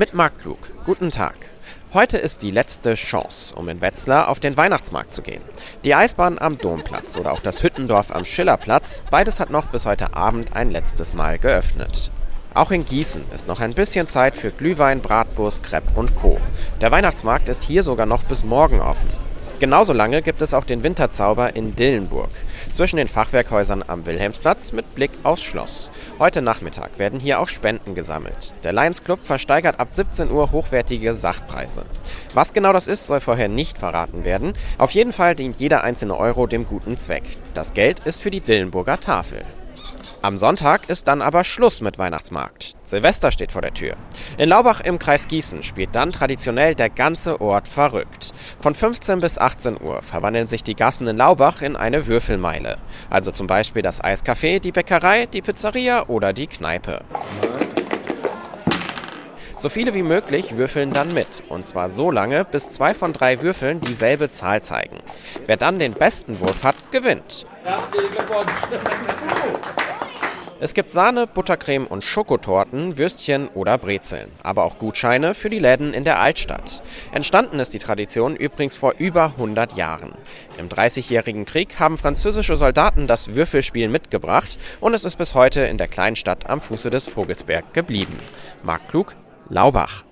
Mit Marc Klug. Guten Tag. Heute ist die letzte Chance, um in Wetzlar auf den Weihnachtsmarkt zu gehen. Die Eisbahn am Domplatz oder auch das Hüttendorf am Schillerplatz, beides hat noch bis heute Abend ein letztes Mal geöffnet. Auch in Gießen ist noch ein bisschen Zeit für Glühwein, Bratwurst, Crepe und Co. Der Weihnachtsmarkt ist hier sogar noch bis morgen offen. Genauso lange gibt es auch den Winterzauber in Dillenburg, zwischen den Fachwerkhäusern am Wilhelmsplatz mit Blick aufs Schloss. Heute Nachmittag werden hier auch Spenden gesammelt. Der Lions Club versteigert ab 17 Uhr hochwertige Sachpreise. Was genau das ist, soll vorher nicht verraten werden. Auf jeden Fall dient jeder einzelne Euro dem guten Zweck. Das Geld ist für die Dillenburger Tafel. Am Sonntag ist dann aber Schluss mit Weihnachtsmarkt. Silvester steht vor der Tür. In Laubach im Kreis Gießen spielt dann traditionell der ganze Ort verrückt. Von 15 bis 18 Uhr verwandeln sich die Gassen in Laubach in eine Würfelmeile. Also zum Beispiel das Eiscafé, die Bäckerei, die Pizzeria oder die Kneipe. So viele wie möglich würfeln dann mit. Und zwar so lange, bis zwei von drei Würfeln dieselbe Zahl zeigen. Wer dann den besten Wurf hat, gewinnt. Herzlichen Glückwunsch. Es gibt Sahne, Buttercreme und Schokotorten, Würstchen oder Brezeln, aber auch Gutscheine für die Läden in der Altstadt. Entstanden ist die Tradition übrigens vor über 100 Jahren. Im Dreißigjährigen Krieg haben französische Soldaten das Würfelspiel mitgebracht und es ist bis heute in der kleinen Stadt am Fuße des Vogelsberg geblieben. Marc Klug, Laubach.